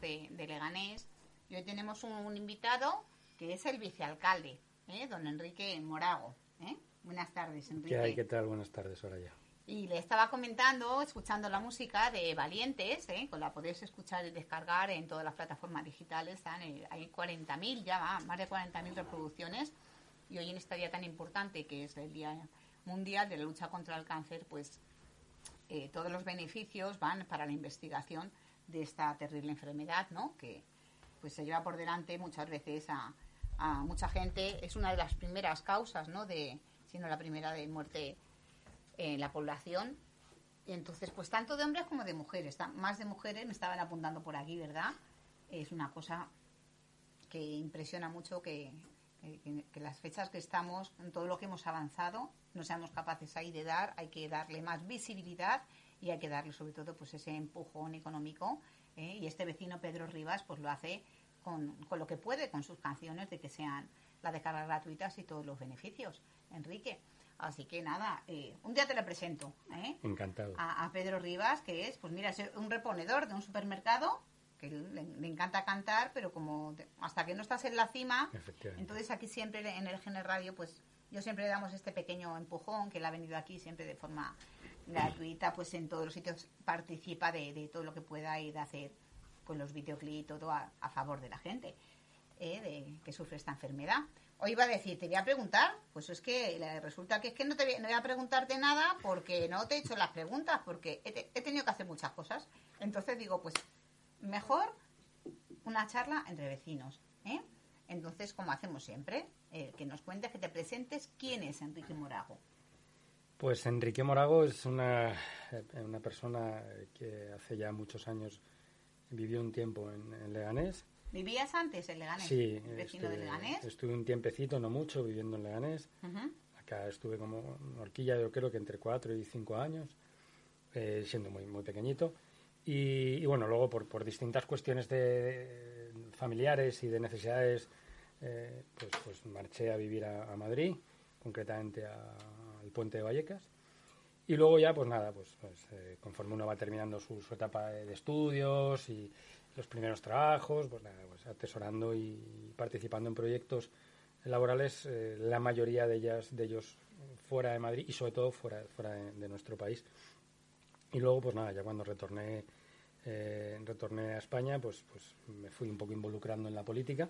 vecinos de, de Leganés. Y hoy tenemos un, invitado que es el vicealcalde, ¿eh? don Enrique Morago. ¿eh? Buenas tardes, Enrique. ¿Qué hay? ¿Qué tal? Buenas tardes, ahora ya. Y le estaba comentando, escuchando la música de Valientes, ¿eh? con la podéis escuchar y descargar en todas las plataformas digitales. Están, hay 40.000 ya, va, más de 40.000 reproducciones. Y hoy en este día tan importante, que es el Día Mundial de la Lucha contra el Cáncer, pues eh, todos los beneficios van para la investigación de esta terrible enfermedad, ¿no? Que pues se lleva por delante muchas veces a, mucha gente. Es una de las primeras causas, ¿no? De, sino la primera de muerte en la población. Y entonces, pues tanto de hombres como de mujeres, más de mujeres me estaban apuntando por aquí, ¿verdad? Es una cosa que impresiona mucho que, que, las fechas que estamos, en todo lo que hemos avanzado, no seamos capaces ahí de dar, hay que darle más visibilidad y hay que darle sobre todo pues ese empujón económico. ¿eh? Y este vecino Pedro Rivas pues lo hace con, con, lo que puede, con sus canciones, de que sean las descargas gratuitas y todos los beneficios. Enrique. Así que nada, eh, un día te lo presento. ¿eh? Encantado. A, Pedro Rivas, que es, pues mira, es un reponedor de un supermercado que le, encanta cantar, pero como hasta que no estás en la cima, entonces aquí siempre en el Gener Radio, pues yo siempre le damos este pequeño empujón, que él ha venido aquí siempre de forma gratuita, pues en todos los sitios participa de, todo lo que pueda y de hacer pues los videoclips, todo a, favor de la gente ¿eh? de, que sufre esta enfermedad. Hoy iba a decir, te voy a preguntar, pues es que resulta que es que no te voy, no voy a preguntarte nada porque no te he hecho las preguntas, porque he, tenido que hacer muchas cosas. Entonces digo, pues mejor una charla entre vecinos. ¿eh? Entonces, como hacemos siempre, eh, que nos cuentes, que te presentes, ¿quién es Enrique Morago? Pues Enrique Morago es una, una persona que hace ya muchos años vivió un tiempo en, en Leganés ¿Vivías antes en Leganés? Sí. ¿Vecino de Leganés? Estuve un tiempecito, no mucho, viviendo en Leganés. Acá estuve como horquilla, yo creo que entre cuatro y cinco años, eh, siendo muy, muy pequeñito. Y, bueno, luego por, por distintas cuestiones de, familiares y de necesidades, eh, pues, pues marché a vivir a, Madrid, concretamente al puente de Vallecas. Y luego ya, pues nada, pues, pues eh, conforme uno va terminando su, etapa de estudios y, los primeros trabajos, pues, pues, atesorando y participando en proyectos laborales, eh, la mayoría de ellas, de ellos fuera de Madrid y sobre todo fuera, fuera de, nuestro país. Y luego, pues nada, ya cuando retorné, eh, retorné a España, pues, pues me fui un poco involucrando en la política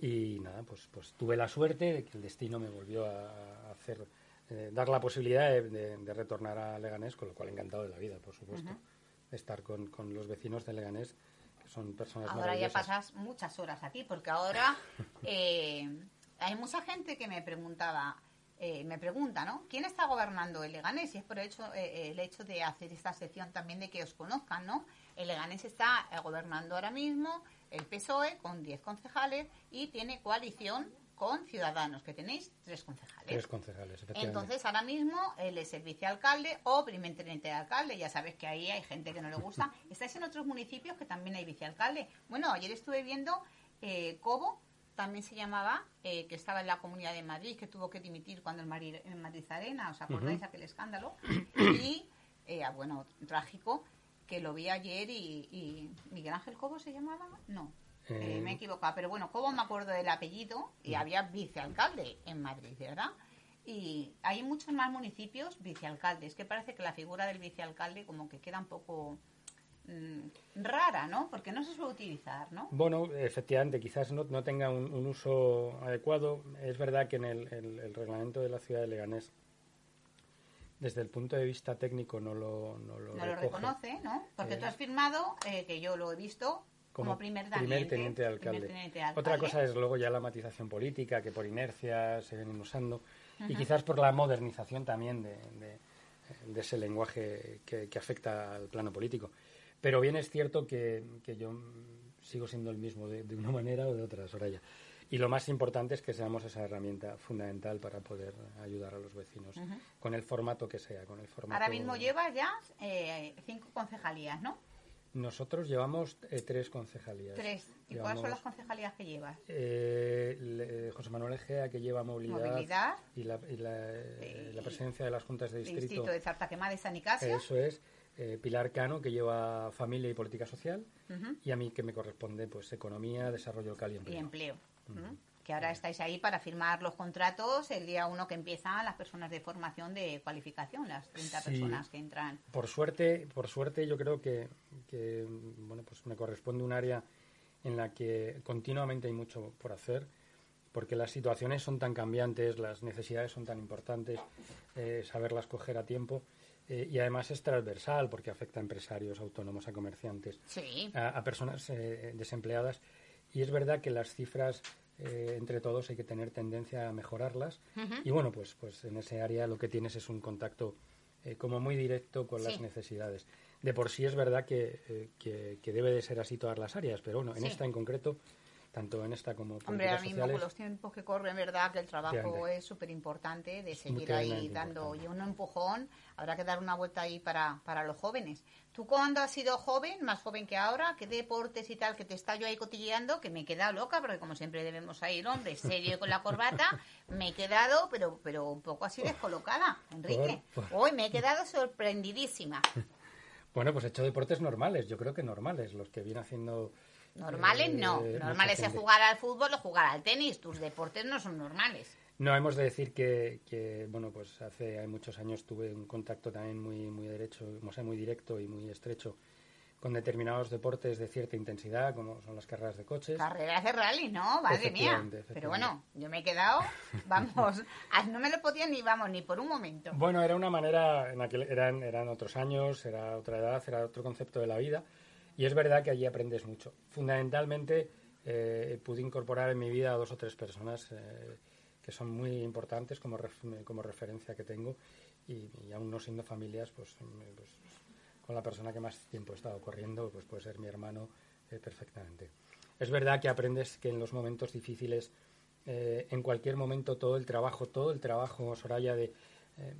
y nada, pues, pues tuve la suerte de que el destino me volvió a hacer, eh, dar la posibilidad de, retornar a Leganés, con lo cual encantado de la vida, por supuesto, estar con, con los vecinos de Leganés son personas Ahora ya pasas muchas horas aquí, porque ahora eh, hay mucha gente que me preguntaba, eh, me pregunta, ¿no? ¿Quién está gobernando el Leganés? Y es por hecho, eh, el hecho de hacer esta sección también de que os conozcan, ¿no? El Leganés está gobernando ahora mismo el PSOE con 10 concejales y tiene coalición con Ciudadanos, que tenéis tres concejales. Tres concejales, efectivamente. Entonces, ahora mismo él es el vicealcalde o primer teniente de alcalde. Ya sabes que ahí hay gente que no le gusta. Estáis en otros municipios que también hay vicealcalde. Bueno, ayer estuve viendo eh, Cobo, también se llamaba, eh, que estaba en la Comunidad de Madrid, que tuvo que dimitir cuando el Madrid, en Madrid Arena, ¿os acordáis aquel escándalo? Y, eh, ah, bueno, trágico, que lo vi ayer y, y Miguel Ángel Cobo se llamaba, no, eh, me he equivocado, pero bueno, ¿cómo me acuerdo del apellido? Y mm. había vicealcalde en Madrid, ¿verdad? Y hay muchos más municipios vicealcaldes, que parece que la figura del vicealcalde como que queda un poco mm, rara, ¿no? Porque no se suele utilizar, ¿no? Bueno, efectivamente, quizás no, no tenga un, uso adecuado. Es verdad que en el, reglamento de la ciudad de Leganés, desde el punto de vista técnico, no lo, no lo, no lo reconoce, ¿no? Porque tú has firmado, eh, que yo lo he visto, como, primer, teniente, alcalde. Otra cosa es luego ya la matización política, que por inercia se vienen usando, y quizás por la modernización también de, ese lenguaje que, afecta al plano político. Pero bien es cierto que, yo sigo siendo el mismo de, una manera o de otra, Soraya. Y lo más importante es que seamos esa herramienta fundamental para poder ayudar a los vecinos, con el formato que sea, con el formato... Ahora mismo lleva ya eh, cinco concejalías, ¿no? Nosotros llevamos eh, tres concejalías. Tres. ¿Y cuáles son las concejalías que llevas? Eh, José Manuel Egea, que lleva movilidad. Y, la, y la, presidencia de las juntas de distrito. Distrito de Zartaquemada y San Nicasio. Eso es. eh, Pilar Cano, que lleva familia y política social, y a mí que me corresponde pues economía, desarrollo local y empleo. Y empleo. Que ahora estáis ahí para firmar los contratos el día uno que empiezan las personas de formación de cualificación, las 30 personas que entran. Por suerte, por suerte yo creo que, bueno, pues me corresponde un área en la que continuamente hay mucho por hacer porque las situaciones son tan cambiantes, las necesidades son tan importantes, eh, saberlas coger a tiempo eh, y además es transversal porque afecta a empresarios, autónomos, a comerciantes, a, personas eh, desempleadas. Y es verdad que las cifras eh, entre todos hay que tener tendencia a mejorarlas. Y bueno, pues, pues en ese área lo que tienes es un contacto como muy directo con las necesidades. De por sí es verdad que, que, debe de ser así todas las áreas, pero bueno, en esta en concreto tanto en esta como Hombre, ahora mismo con los tiempos que corren, verdad que el trabajo es súper importante de seguir ahí dando y un empujón. Habrá que dar una vuelta ahí para, para los jóvenes. Tú cuando has sido joven, más joven que ahora, qué deportes y tal, que te está yo ahí cotilleando, que me he quedado loca, porque como siempre debemos ir, hombre, serio con la corbata, me he quedado, pero, pero un poco así descolocada, Enrique. Hoy me he quedado sorprendidísima. Bueno, pues he hecho deportes normales, yo creo que normales, los que viene haciendo Normales no. Eh, normales es jugar al fútbol o jugar al tenis. Tus deportes no son normales. No, hemos de decir que, bueno, pues hace muchos años tuve un contacto también muy, muy derecho, muy directo y muy estrecho con determinados deportes de cierta intensidad, como son las carreras de coches. Carreras de rally, ¿no? Madre mía. Pero bueno, yo me he quedado, vamos, no me lo podía ni, vamos, ni por un momento. Bueno, era una manera, en aquel, eran, eran otros años, era otra edad, era otro concepto de la vida. Y es verdad que allí aprendes mucho. Fundamentalmente eh, pude incorporar en mi vida a dos o tres personas eh, que son muy importantes como, como referencia que tengo y, aún no siendo familias, pues, pues, con la persona que más tiempo he estado corriendo, pues puede ser mi hermano eh, perfectamente. Es verdad que aprendes que en los momentos difíciles, en cualquier momento todo el trabajo, todo el trabajo, Soraya, de,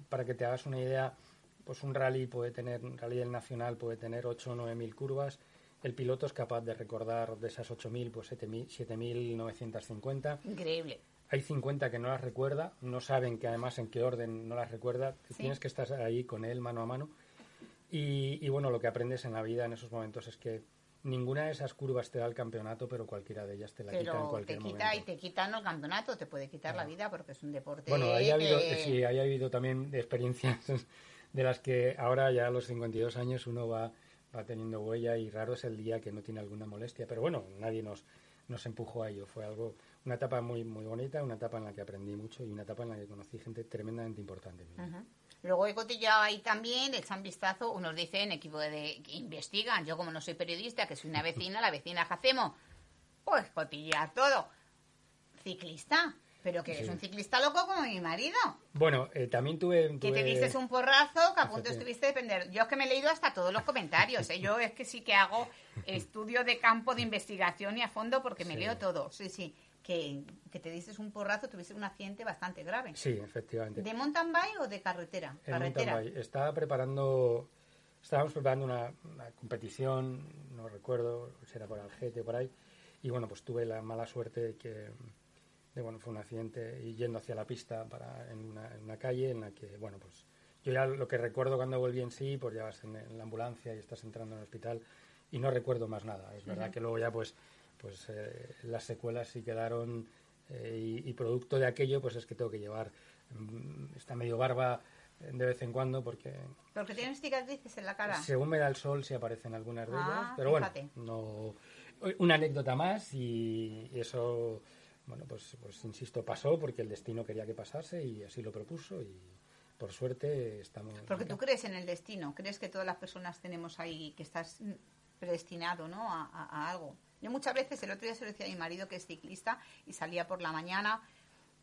para que te hagas una idea, pues un rally puede tener, un rally del nacional puede tener 8 o 9 mil curvas. El piloto es capaz de recordar de esas 8.000, pues 7.950. Increíble. Hay 50 que no las recuerda, no saben que además en qué orden no las recuerda. Tienes que estar ahí con él mano a mano. Y, y, bueno, lo que aprendes en la vida en esos momentos es que ninguna de esas curvas te da el campeonato, pero cualquiera de ellas te la quita en cualquier te quita y te quitan el campeonato, te puede quitar la vida porque es un deporte. Bueno, ahí ha habido, sí, ahí ha habido también experiencias de las que ahora ya a los 52 años uno va, va teniendo huella y raro es el día que no tiene alguna molestia. Pero bueno, nadie nos, nos empujó a ello. Fue algo, una etapa muy, muy bonita, una etapa en la que aprendí mucho y una etapa en la que conocí gente tremendamente importante. Luego he cotillado ahí también, echan vistazo, unos dicen equipo de que investigan. Yo como no soy periodista, que soy una vecina, la vecina que hacemos, pues cotillar todo. Ciclista, pero que es un ciclista loco como mi marido. Bueno, eh, también tuve, Que te diste un porrazo, que a punto estuviste de depender. Yo es que me he leído hasta todos los comentarios. ¿eh? Yo es que sí que hago estudio de campo de investigación y a fondo porque me leo todo. Sí, sí. Que, que, te diste un porrazo, tuviste un accidente bastante grave. Sí, efectivamente. ¿De mountain bike o de carretera? carretera. Estaba preparando, estábamos preparando una, una, competición, no recuerdo si era por Algete o por ahí, y bueno, pues tuve la mala suerte de que bueno, fue un accidente y yendo hacia la pista para, en, una, calle en la que, bueno, pues yo ya lo que recuerdo cuando volví en sí, pues ya vas en, la ambulancia y estás entrando en el hospital y no recuerdo más nada. Es verdad que luego ya pues, pues eh, las secuelas sí quedaron eh, y, producto de aquello pues es que tengo que llevar mm, esta medio barba de vez en cuando porque... Porque tienes cicatrices en la cara. Según me da el sol sí aparecen algunas de ellas, ah, pero bueno, no... Una anécdota más y eso bueno, pues, pues insisto, pasó porque el destino quería que pasase y así lo propuso y por suerte estamos... Porque tú crees en el destino, crees que todas las personas tenemos ahí, que estás predestinado, ¿no? A, algo. Yo muchas veces, el otro día se lo decía a mi marido que es ciclista y salía por la mañana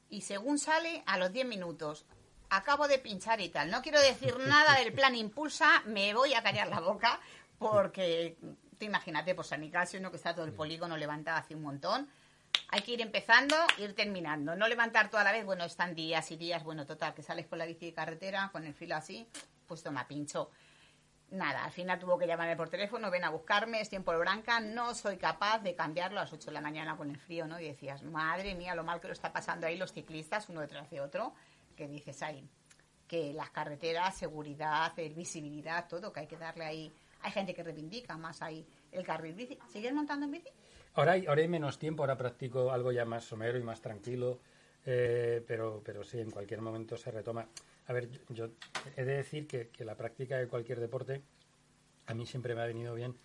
y según sale, a los 10 minutos, acabo de pinchar y tal. No quiero decir nada del plan impulsa, me voy a callar la boca porque, tú imagínate, pues San Nicasio, ¿no? Que está todo el polígono levantado hace un montón hay que ir empezando, ir terminando. No levantar toda la vez, bueno, están días y días, bueno, total, que sales con la bici de carretera, con el filo así, pues toma pincho. Nada, al final tuvo que llamarme por teléfono, ven a buscarme, estoy en Polobranca, no soy capaz de cambiarlo a las 8 de la mañana con el frío, ¿no? Y decías, madre mía, lo mal que lo está pasando ahí los ciclistas, uno detrás de otro, que dices ahí, que las carreteras, seguridad, visibilidad, todo, que hay que darle ahí. Hay gente que reivindica más ahí el carril bici. ¿Sigues montando en bici? Ahora hay, ahora hay menos tiempo, ahora practico algo ya más somero y más tranquilo, eh, pero, pero sí, en cualquier momento se retoma. A ver, yo he de decir que, que la práctica de cualquier deporte a mí siempre me ha venido bien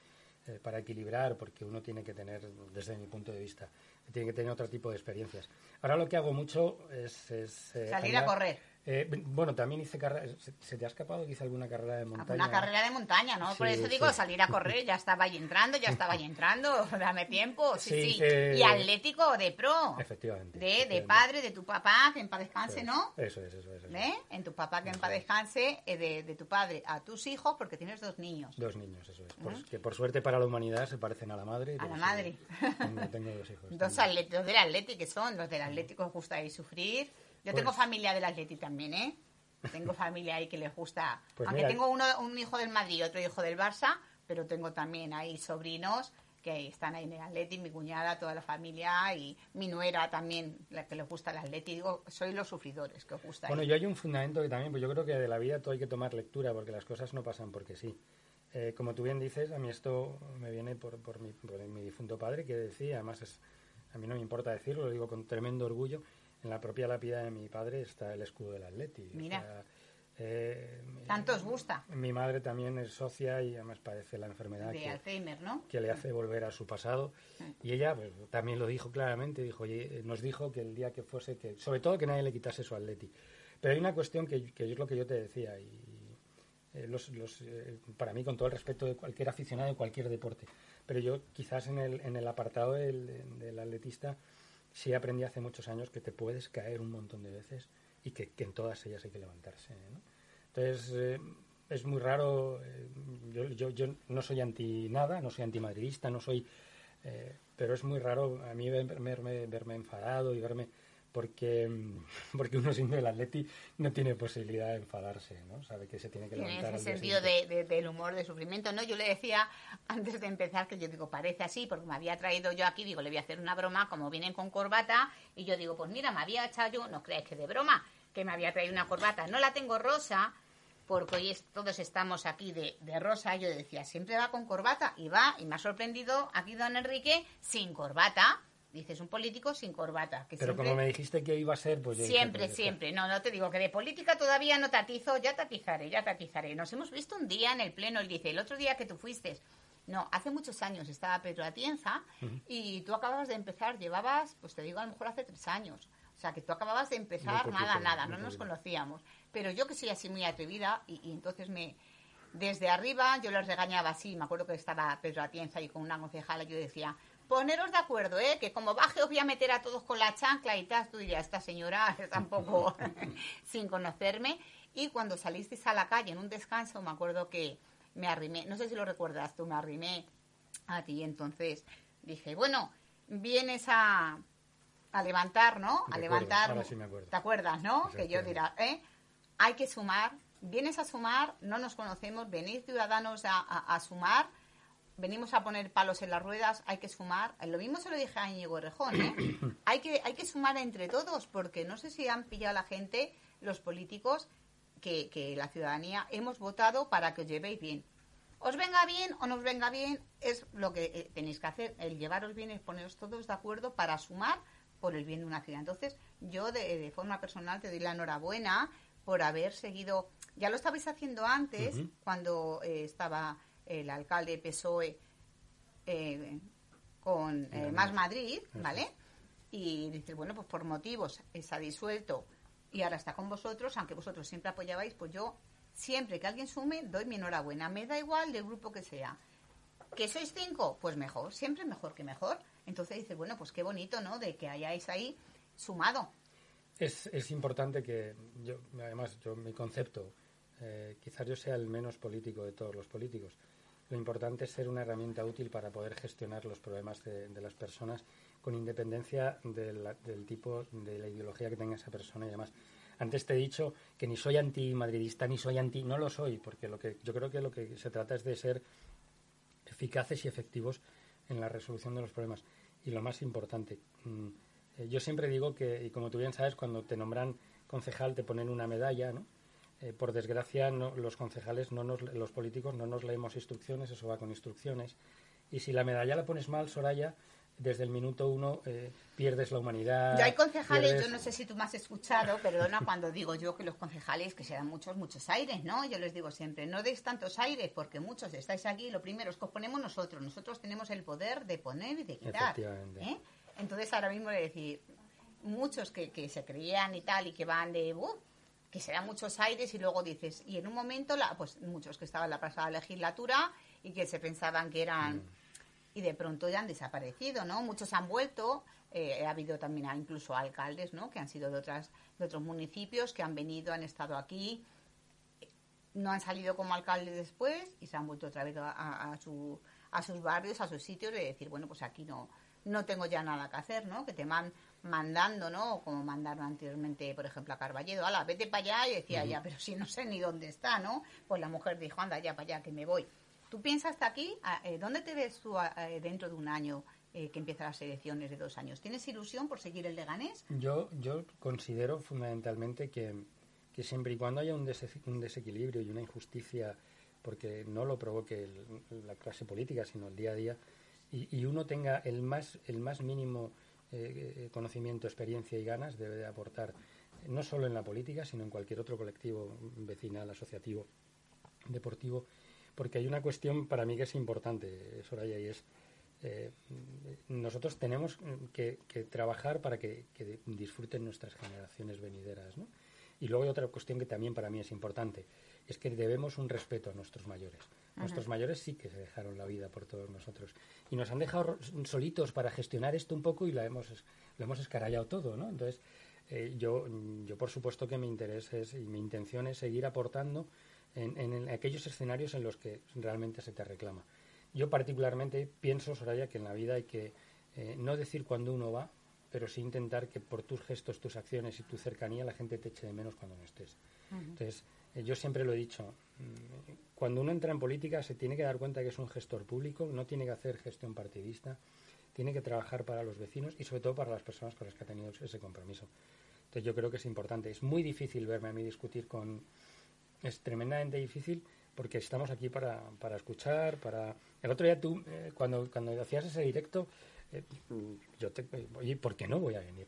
eh, para equilibrar, porque uno tiene que tener, desde mi punto de vista, tiene que tener otro tipo de experiencias. Ahora lo que hago mucho es... Eh, Salir a correr. Eh, bueno, también hice carrera. ¿Se, te ha escapado que hice alguna carrera de montaña? Una carrera de montaña, ¿no? Por eso digo, salir a correr, ya estaba ahí entrando, ya estaba ahí entrando, dame tiempo, sí, sí. Eh, y Atlético de pro. Efectivamente. De, de padre, de tu papá, que en paz descanse, ¿no? Eso es, eso es. ¿Eh? En tu papá, que en paz descanse, de, de, tu padre a tus hijos, porque tienes dos niños. Dos niños, eso es. ¿Mm? que por suerte para la humanidad se parecen a la madre. A la madre. tengo, dos hijos. Dos del Atlético, que son los del Atlético, os gusta sufrir. Yo tengo pues familia del Atlético también, ¿eh? Tengo familia ahí que les gusta. Pues Aunque tengo uno, un hijo del Madrid y otro hijo del Barça, pero tengo también ahí sobrinos que están ahí en el Atleti, mi cuñada, toda la familia y mi nuera también, la que les gusta el Atleti. Digo, soy los sufridores que os gusta. Bueno, yo hay un fundamento que también, pues yo creo que de la vida todo hay que tomar lectura porque las cosas no pasan porque sí. Eh, como tú bien dices, a mí esto me viene por, por, mi, por mi difunto padre que decía, además es, a mí no me importa decirlo, lo digo con tremendo orgullo, en la propia lápida de mi padre está el escudo del Atleti. Mira. Eh, ¿Tanto os gusta? Mi madre también es socia y además padece la enfermedad de Alzheimer, ¿no? que le hace volver a su pasado. Y ella pues, también lo dijo claramente, dijo, nos dijo que el día que fuese, que sobre todo que nadie le quitase su Atleti. Pero hay una cuestión que, que es lo que yo te decía y eh, los, los, eh, para mí con todo el respeto de cualquier aficionado de cualquier deporte. Pero yo quizás en el, en el apartado del, del atletista sí aprendí hace muchos años que te puedes caer un montón de veces y que, en todas ellas hay que levantarse. Entonces, eh, es muy raro, eh, yo, yo, yo, no soy anti nada, no soy antimadridista, no soy... Eh, pero es muy raro a mí verme, verme enfadado y verme porque, porque uno siendo el atleti no tiene posibilidad de enfadarse, ¿no? Sabe que se tiene que levantar. En ese sentido de, del humor, de sufrimiento, ¿no? Yo le decía antes de empezar que yo digo, parece así, porque me había traído yo aquí, digo, le voy a hacer una broma, como vienen con corbata, y yo digo, pues mira, me había echado yo, no crees que de broma, que me había traído una corbata, no la tengo rosa, porque hoy todos estamos aquí de, de, rosa, yo decía, siempre va con corbata, y va, y me ha sorprendido aquí don Enrique sin corbata, Dices, un político sin corbata. Que Pero como me dijiste que iba a ser, pues... Siempre, pues siempre. No, no te digo que de política todavía no te atizo, ya te atizaré, ya te atizaré. Nos hemos visto un día en el pleno, él dice, el otro día que tú fuiste, no, hace muchos años estaba Pedro Atienza y tú acababas de empezar, llevabas, pues te digo, a lo mejor hace tres años. O sea, que tú acababas de empezar, nada, nada, no nos conocíamos. Pero yo que soy así muy atrevida y, y entonces me... Desde arriba yo les regañaba así, me acuerdo que estaba Pedro Atienza y con una concejala yo decía, poneros de acuerdo, ¿eh? Que como baje os voy a meter a todos con la chancla y tal. Tú dirías, esta señora tampoco sin conocerme. Y cuando salisteis a la calle en un descanso, me acuerdo que me arrimé, no sé si lo recuerdas tú, me arrimé a ti. Entonces dije, bueno, vienes a, a levantar, ¿no? a levantar. ¿Te acuerdas, no? Que yo dirá, ¿eh? Hay que sumar. Vienes a sumar, no nos conocemos, venís ciudadanos a, a sumar venimos a poner palos en las ruedas, hay que sumar. Lo mismo se lo dije a Íñigo Rejón, ¿eh? hay, que, hay que sumar entre todos, porque no sé si han pillado a la gente, los políticos, que, que la ciudadanía hemos votado para que os llevéis bien. Os venga bien o no os venga bien, es lo que eh, tenéis que hacer. El llevaros bien es poneros todos de acuerdo para sumar por el bien de una ciudad. Entonces, yo de, forma personal te doy la enhorabuena por haber seguido. Ya lo estabais haciendo antes, cuando eh, estaba el alcalde PSOE eh, con eh, Más Madrid, ¿vale? Y dice, bueno, pues por motivos está disuelto y ahora está con vosotros, aunque vosotros siempre apoyabais, pues yo siempre que alguien sume, doy mi enhorabuena. Me da igual del grupo que sea. ¿Que sois cinco? Pues mejor, siempre mejor que mejor. Entonces dice, bueno, pues qué bonito, ¿no? De que hayáis ahí sumado. Es, es importante que, yo, además, yo mi concepto, eh, quizás yo sea el menos político de todos los políticos, lo importante es ser una herramienta útil para poder gestionar los problemas de, las personas con independencia del tipo de la ideología que tenga esa persona y demás. Antes te he dicho que ni soy antimadridista ni soy anti, no lo soy, porque lo que yo creo que lo que se trata es de ser eficaces y efectivos en la resolución de los problemas. Y lo más importante, mm, eh, yo siempre digo que, y como tú bien sabes, cuando te nombran concejal te ponen una medalla, ¿no? Eh, por desgracia, los concejales, no nos, los políticos, no nos leemos instrucciones, eso va con instrucciones. Y si la medalla la pones mal, Soraya, desde el minuto uno eh, pierdes la humanidad. Yo hay concejales, yo no sé si tú me has escuchado, perdona cuando digo yo que los concejales, que se dan muchos, muchos aires, ¿no? Yo les digo siempre, no deis tantos aires porque muchos estáis aquí, lo primero es que os ponemos nosotros, nosotros tenemos el poder de poner y de quitar. ¿eh? Entonces ahora mismo le decir, muchos que, que, se creían y tal y que van de, uh, que se muchos aires y luego dices, y en un momento, la, pues muchos que estaban en la pasada legislatura y que se pensaban que eran... Mm y de pronto ya han desaparecido, ¿no? Muchos han vuelto, eh, ha habido también incluso alcaldes, ¿no? Que han sido de, otras, de otros municipios, que han venido, han estado aquí, no han salido como alcaldes después y se han vuelto otra vez a, a, su, a sus barrios, a sus sitios de decir, bueno, pues aquí no, no tengo ya nada que hacer, ¿no? Que te van mandando, ¿no? Como mandaron anteriormente, por ejemplo, a Carballedo, ala, vete para allá, y decía, ya, pero si no sé ni dónde está, ¿no? Pues la mujer dijo, anda, ya para allá, que me voy. ¿Tú piensas hasta aquí? Ah, eh, ¿Dónde te ves tú ah, eh, dentro de un año eh, que empiezan las elecciones de dos años? ¿Tienes ilusión por seguir el Leganés? Yo, yo considero fundamentalmente que, siempre y cuando haya un, desequilibrio y una injusticia, porque no lo provoque la clase política, sino el día a día, y, uno tenga el más, el más mínimo conocimiento, experiencia y ganas, debe de aportar no solo en la política, sino en cualquier otro colectivo vecinal, asociativo, deportivo, porque hay una cuestión para mí que es importante, Soraya, y es eh, nosotros tenemos que, trabajar para que, disfruten nuestras generaciones venideras. ¿no? Y luego hay otra cuestión que también para mí es importante, es que debemos un respeto a nuestros mayores. Nuestros mayores sí que se dejaron la vida por todos nosotros y nos han dejado solitos para gestionar esto un poco y lo hemos, lo hemos escarallado todo. ¿no? Entonces, eh, yo, yo por supuesto que mi interés es, y mi intención es seguir aportando en, aquellos escenarios en los que realmente se te reclama. Yo particularmente pienso, Soraya, que en la vida hay que eh, no decir cuándo uno va, pero sí intentar que por tus gestos, tus acciones y tu cercanía la gente te eche de menos cuando no estés. Entonces, eh, yo siempre lo he dicho, cuando uno entra en política se tiene que dar cuenta que es un gestor público, no tiene que hacer gestión partidista, tiene que trabajar para los vecinos y sobre todo para las personas con las que ha tenido ese compromiso. Entonces yo creo que es importante. Es muy difícil verme a mí discutir con, es tremendamente difícil porque estamos aquí para, para escuchar, para... El otro día tú, eh, cuando, cuando hacías ese directo, eh, yo te... Oye, ¿por qué no voy a venir?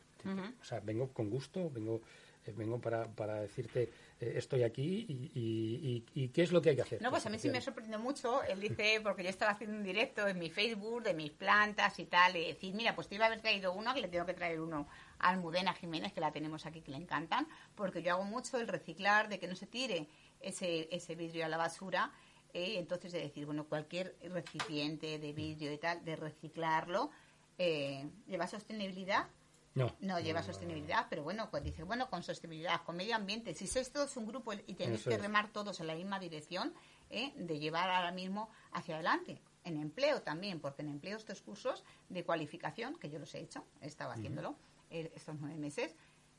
O sea, vengo con gusto, vengo vengo para, para decirte estoy aquí y, y, qué es lo que hay que hacer. No, pues a mí sí me sorprendió mucho. Él dice, porque yo estaba haciendo un directo en mi Facebook de mis plantas y tal, y decir, mira, pues te iba a haber traído uno, que le tengo que traer uno a Almudena Jiménez, que la tenemos aquí, que le encantan, porque yo hago mucho el reciclar, de que no se tire ese, ese vidrio a la basura. Eh, entonces, de decir, bueno, cualquier recipiente de vidrio y tal, de reciclarlo, eh, lleva sostenibilidad. No. No lleva sostenibilidad, pero bueno, pues dice, bueno, con sostenibilidad, con medio ambiente. Si sois todos un grupo y tenéis que remar todos en la misma dirección, eh, de llevar ahora mismo hacia adelante. En empleo también, porque en empleo estos cursos de cualificación, que yo los he hecho, he estado haciéndolo estos nueve meses,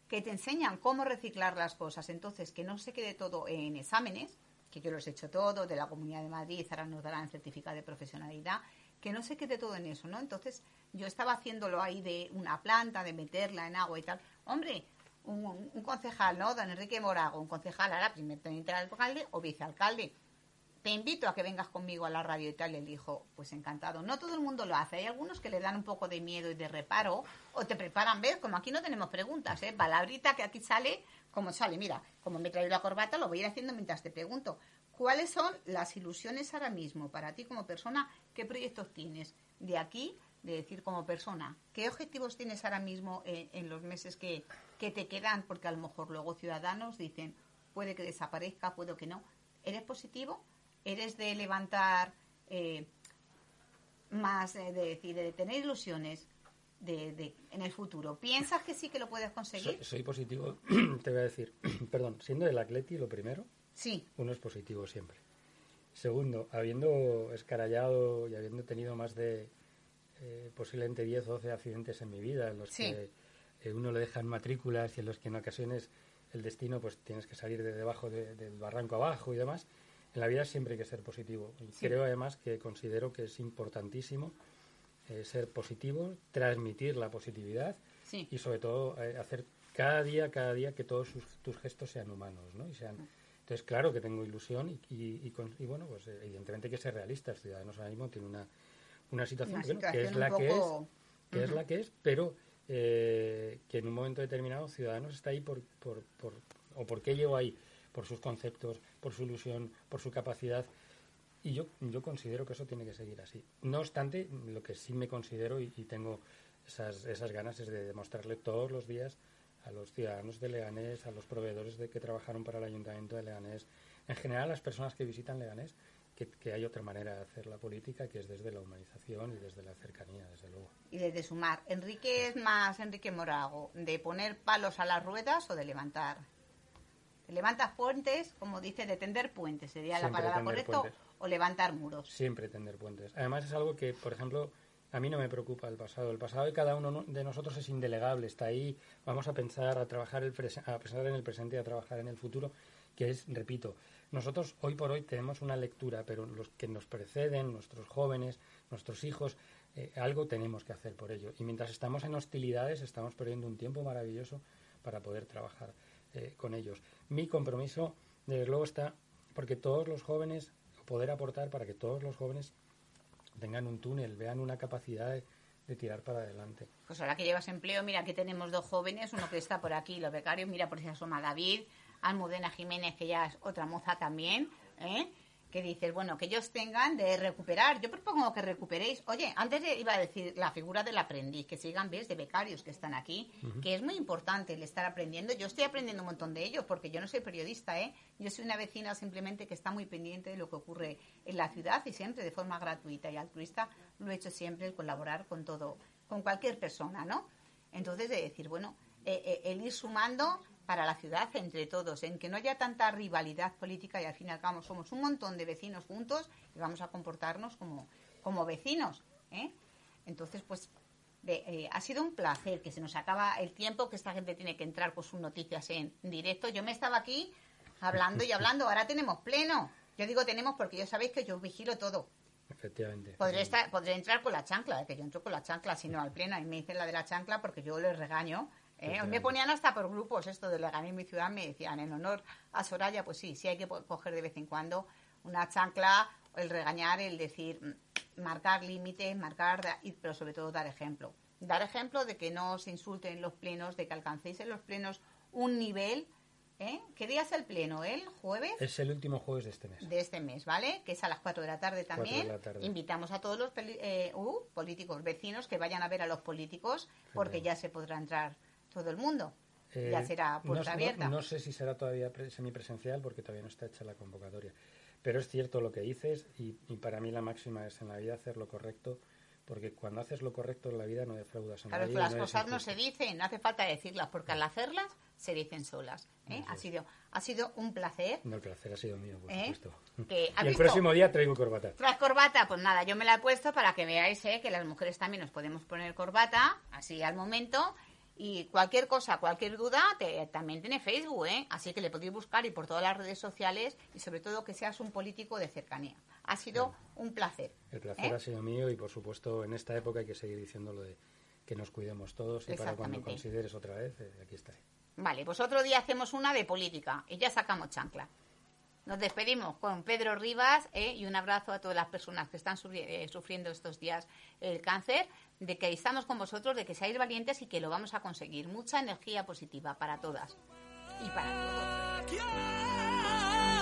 que te enseñan cómo reciclar las cosas. Entonces, que no se quede todo en exámenes, que yo los he hecho todo, de la Comunidad de Madrid, ahora nos darán certificado de profesionalidad, que no se quede todo en eso, ¿no? Entonces, yo estaba haciéndolo ahí de una planta, de meterla en agua y tal. Hombre, un, concejal, ¿no? Don Enrique Morago, un concejal, ahora primer teniente alcalde o vicealcalde, te invito a que vengas conmigo a la radio y tal. Él dijo, pues encantado. No todo el mundo lo hace. Hay algunos que le dan un poco de miedo y de reparo o te preparan, ver, como aquí no tenemos preguntas, ¿eh? Palabrita que aquí sale, como sale. Mira, como me he traído la corbata, lo voy a ir haciendo mientras te pregunto. ¿Cuáles son las ilusiones ahora mismo para ti como persona? ¿Qué proyectos tienes de aquí, de decir como persona? ¿Qué objetivos tienes ahora mismo en, los meses que, que te quedan? Porque a lo mejor luego ciudadanos dicen, puede que desaparezca, puede que no. ¿Eres positivo? eres de levantar eh, más, eh, de decir, de tener ilusiones de, en el futuro. ¿Piensas que sí que lo puedes conseguir? Soy, positivo, te voy a decir, perdón, siendo del Atleti lo primero, sí. uno es positivo siempre. Segundo, habiendo escarallado y habiendo tenido más de eh, posiblemente 10 o 12 accidentes en mi vida, en los que uno le dejan matrículas y en los que en ocasiones el destino pues tienes que salir de debajo del barranco abajo y demás, en la vida siempre hay que ser positivo. Y creo además que considero que es importantísimo eh, ser positivo, transmitir la positividad y sobre todo eh, hacer cada día, cada día que todos tus gestos sean humanos, ¿no? Y sean, entonces claro que tengo ilusión y, y, bueno, pues eh, evidentemente hay que ser realistas. Ciudadanos ahora mismo tiene una, una situación, que es la que es, que es la que es, pero eh, que en un momento determinado Ciudadanos está ahí por, por, por, o por qué llego ahí, por sus conceptos, por su ilusión, por su capacidad. Y yo, yo considero que eso tiene que seguir así. No obstante, lo que sí me considero y, y tengo esas, esas ganas es de demostrarle todos los días a los ciudadanos de Leganés, a los proveedores de que trabajaron para el Ayuntamiento de Leganés, en general a las personas que visitan Leganés, que, hay otra manera de hacer la política que es desde la humanización y desde la cercanía, desde luego. Y desde sumar. ¿Enrique es más Enrique Morago, de poner palos a las ruedas o de levantar? ¿De levantar puentes, como dice, de tender puentes, sería la palabra correcta, o levantar muros? Siempre tender puentes. Además es algo que, por ejemplo, a mí no me preocupa el pasado. El pasado de cada uno de nosotros es indelegable, está ahí. Vamos a pensar, a trabajar el a pensar en el presente y a trabajar en el futuro, que es, repito, nosotros hoy por hoy tenemos una lectura, pero los que nos preceden, nuestros jóvenes, nuestros hijos, eh, algo tenemos que hacer por ello. Y mientras estamos en hostilidades, estamos perdiendo un tiempo maravilloso para poder trabajar eh, con ellos. Mi compromiso, desde luego, está porque todos los jóvenes, poder aportar para que todos los jóvenes tengan un túnel, vean una capacidad de, tirar para adelante. Pues ahora que llevas empleo, mira que tenemos dos jóvenes, uno que está por aquí, los becarios, mira por si asoma David, Almudena Jiménez, que ya es otra moza también, ¿eh? Que dices, bueno, que ellos tengan de recuperar. Yo propongo que recuperéis. Oye, antes iba a decir la figura del aprendiz, que sigan, ves, de becarios que están aquí, que es muy importante el estar aprendiendo. Yo estoy aprendiendo un montón de ello, porque yo no soy periodista, ¿eh? Yo soy una vecina simplemente que está muy pendiente de lo que ocurre en la ciudad y siempre de forma gratuita y altruista lo he hecho siempre, el colaborar con todo, con cualquier persona, ¿no? Entonces, de decir, bueno, eh, eh, el ir sumando para la ciudad entre todos, en que no haya tanta rivalidad política y al fin y al cabo somos un montón de vecinos juntos y vamos a comportarnos como, como vecinos. ¿eh? Entonces, pues eh, ha sido un placer que se nos acaba el tiempo, que esta gente tiene que entrar con sus noticias en directo. Yo me estaba aquí hablando y hablando, ahora tenemos pleno. Yo digo tenemos porque ya sabéis que yo vigilo todo. Efectivamente. Podré, estar, podré entrar con la chancla, que yo entro con la chancla, sino al pleno. Y me dicen la de la chancla porque yo les regaño ¿Eh? me ponían hasta por grupos esto de en mi ciudad, me decían en honor a Soraya, pues sí, sí hay que coger de vez en cuando una chancla, el regañar, el decir, mm, marcar límites, marcar, pero sobre todo dar ejemplo. Dar ejemplo de que no se insulten los plenos, de que alcancéis en los plenos un nivel. ¿eh? ¿Qué día es el pleno? ¿El jueves? Es el último jueves de este mes. De este mes, ¿vale? Que es a las 4 de la tarde también. Invitamos a todos los eh, uh, políticos vecinos que vayan a ver a los políticos porque ya se podrá entrar todo el mundo. ya eh, será puerta no, abierta. No, sé si será todavía semipresencial porque todavía no está hecha la convocatoria. Pero es cierto lo que dices y, para mí la máxima es en la vida hacer lo correcto porque cuando haces lo correcto en la vida no defraudas a claro, nadie. las cosas no se dicen, no hace falta decirlas porque al hacerlas se dicen solas. ¿eh? Ha, sido, ha sido un placer. No, el placer ha sido mío, por ¿Eh? supuesto. y el próximo día traigo corbata. ¿Tras corbata? Pues nada, yo me la he puesto para que veáis que las mujeres también nos podemos poner corbata, así al momento, y cualquier cosa, cualquier duda, también tiene Facebook, ¿eh? Así que le podéis buscar y por todas las redes sociales y sobre todo que seas un político de cercanía. Ha sido un placer. El placer ¿eh? ha sido mío y por supuesto en esta época hay que seguir diciendo lo de que nos cuidemos todos y para cuando consideres otra vez, eh, aquí estaré. Vale, pues otro día hacemos una de política y ya sacamos chancla. Nos despedimos con Pedro Rivas ¿eh? y un abrazo a todas las personas que están sufriendo estos días el cáncer de que estamos con vosotros, de que seáis valientes y que lo vamos a conseguir. Mucha energía positiva para todas y para todos.